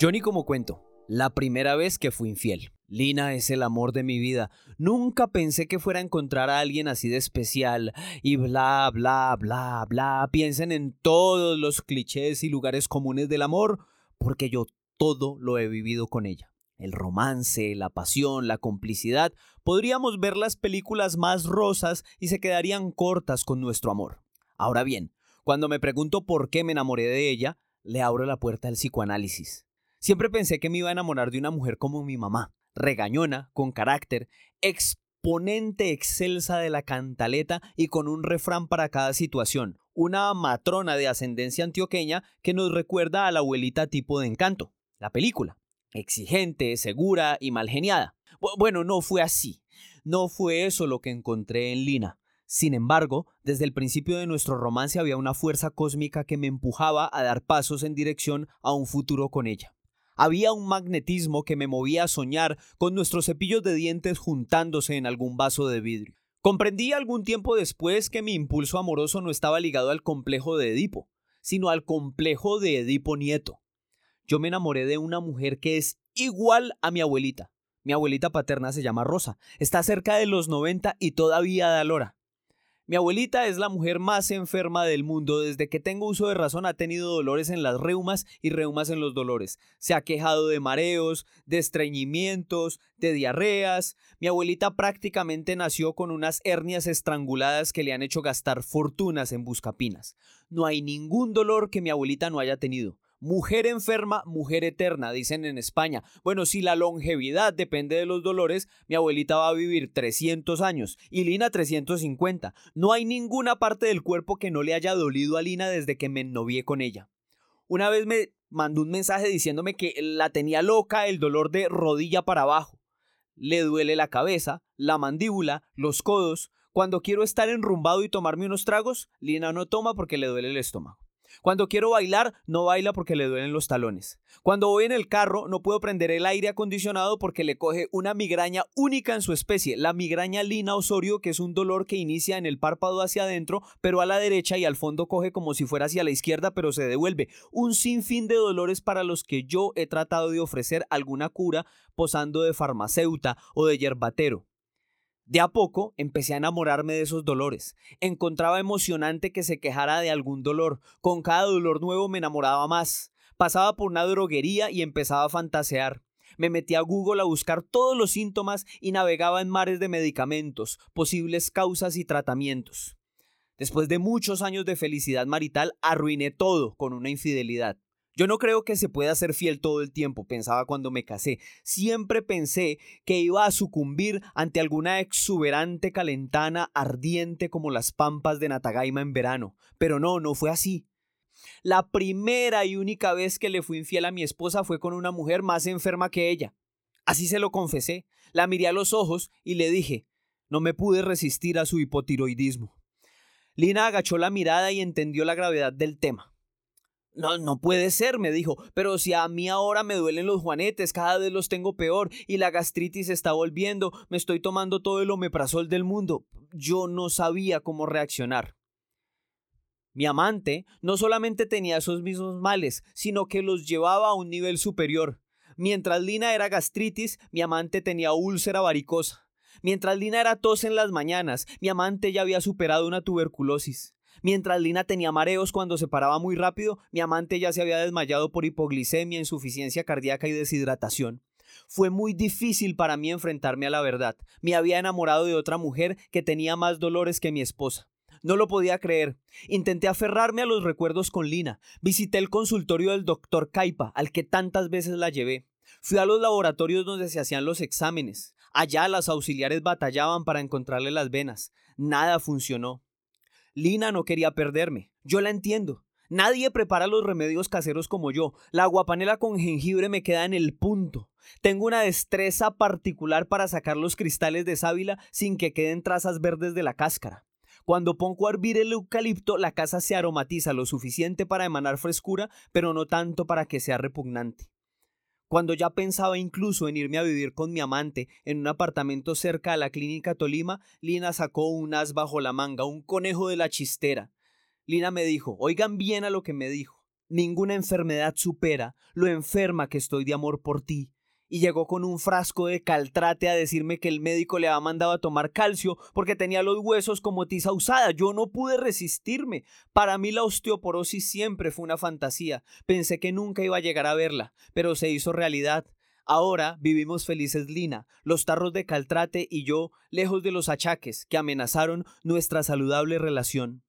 Johnny como cuento, la primera vez que fui infiel. Lina es el amor de mi vida. Nunca pensé que fuera a encontrar a alguien así de especial. Y bla, bla, bla, bla. Piensen en todos los clichés y lugares comunes del amor, porque yo todo lo he vivido con ella. El romance, la pasión, la complicidad. Podríamos ver las películas más rosas y se quedarían cortas con nuestro amor. Ahora bien, cuando me pregunto por qué me enamoré de ella, le abro la puerta al psicoanálisis. Siempre pensé que me iba a enamorar de una mujer como mi mamá, regañona, con carácter, exponente excelsa de la cantaleta y con un refrán para cada situación, una matrona de ascendencia antioqueña que nos recuerda a la abuelita tipo de encanto, la película, exigente, segura y mal geniada. Bueno, no fue así, no fue eso lo que encontré en Lina. Sin embargo, desde el principio de nuestro romance había una fuerza cósmica que me empujaba a dar pasos en dirección a un futuro con ella. Había un magnetismo que me movía a soñar con nuestros cepillos de dientes juntándose en algún vaso de vidrio. Comprendí algún tiempo después que mi impulso amoroso no estaba ligado al complejo de Edipo, sino al complejo de Edipo Nieto. Yo me enamoré de una mujer que es igual a mi abuelita. Mi abuelita paterna se llama Rosa, está cerca de los 90 y todavía da lora. Mi abuelita es la mujer más enferma del mundo. Desde que tengo uso de razón ha tenido dolores en las reumas y reumas en los dolores. Se ha quejado de mareos, de estreñimientos, de diarreas. Mi abuelita prácticamente nació con unas hernias estranguladas que le han hecho gastar fortunas en buscapinas. No hay ningún dolor que mi abuelita no haya tenido. Mujer enferma, mujer eterna, dicen en España. Bueno, si la longevidad depende de los dolores, mi abuelita va a vivir 300 años y Lina 350. No hay ninguna parte del cuerpo que no le haya dolido a Lina desde que me ennovié con ella. Una vez me mandó un mensaje diciéndome que la tenía loca el dolor de rodilla para abajo. Le duele la cabeza, la mandíbula, los codos. Cuando quiero estar enrumbado y tomarme unos tragos, Lina no toma porque le duele el estómago. Cuando quiero bailar, no baila porque le duelen los talones. Cuando voy en el carro, no puedo prender el aire acondicionado porque le coge una migraña única en su especie, la migraña lina osorio, que es un dolor que inicia en el párpado hacia adentro, pero a la derecha y al fondo coge como si fuera hacia la izquierda, pero se devuelve. Un sinfín de dolores para los que yo he tratado de ofrecer alguna cura posando de farmacéuta o de yerbatero. De a poco empecé a enamorarme de esos dolores. Encontraba emocionante que se quejara de algún dolor. Con cada dolor nuevo me enamoraba más. Pasaba por una droguería y empezaba a fantasear. Me metí a Google a buscar todos los síntomas y navegaba en mares de medicamentos, posibles causas y tratamientos. Después de muchos años de felicidad marital, arruiné todo con una infidelidad. Yo no creo que se pueda ser fiel todo el tiempo, pensaba cuando me casé. Siempre pensé que iba a sucumbir ante alguna exuberante calentana ardiente como las pampas de Natagaima en verano. Pero no, no fue así. La primera y única vez que le fui infiel a mi esposa fue con una mujer más enferma que ella. Así se lo confesé. La miré a los ojos y le dije, no me pude resistir a su hipotiroidismo. Lina agachó la mirada y entendió la gravedad del tema. No, no puede ser, me dijo, pero si a mí ahora me duelen los juanetes, cada vez los tengo peor y la gastritis está volviendo, me estoy tomando todo el omeprazol del mundo. Yo no sabía cómo reaccionar. Mi amante no solamente tenía esos mismos males, sino que los llevaba a un nivel superior. Mientras Lina era gastritis, mi amante tenía úlcera varicosa. Mientras Lina era tos en las mañanas, mi amante ya había superado una tuberculosis. Mientras Lina tenía mareos cuando se paraba muy rápido, mi amante ya se había desmayado por hipoglicemia, insuficiencia cardíaca y deshidratación. Fue muy difícil para mí enfrentarme a la verdad. Me había enamorado de otra mujer que tenía más dolores que mi esposa. No lo podía creer. Intenté aferrarme a los recuerdos con Lina. Visité el consultorio del doctor Caipa, al que tantas veces la llevé. Fui a los laboratorios donde se hacían los exámenes. Allá las auxiliares batallaban para encontrarle las venas. Nada funcionó. Lina no quería perderme. Yo la entiendo. Nadie prepara los remedios caseros como yo. La guapanela con jengibre me queda en el punto. Tengo una destreza particular para sacar los cristales de sábila sin que queden trazas verdes de la cáscara. Cuando pongo a hervir el eucalipto, la casa se aromatiza lo suficiente para emanar frescura, pero no tanto para que sea repugnante. Cuando ya pensaba incluso en irme a vivir con mi amante en un apartamento cerca de la clínica Tolima, Lina sacó un as bajo la manga, un conejo de la chistera. Lina me dijo, oigan bien a lo que me dijo. Ninguna enfermedad supera lo enferma que estoy de amor por ti. Y llegó con un frasco de caltrate a decirme que el médico le había mandado a tomar calcio porque tenía los huesos como tiza usada. Yo no pude resistirme. Para mí la osteoporosis siempre fue una fantasía. Pensé que nunca iba a llegar a verla, pero se hizo realidad. Ahora vivimos felices Lina, los tarros de Caltrate y yo, lejos de los achaques que amenazaron nuestra saludable relación.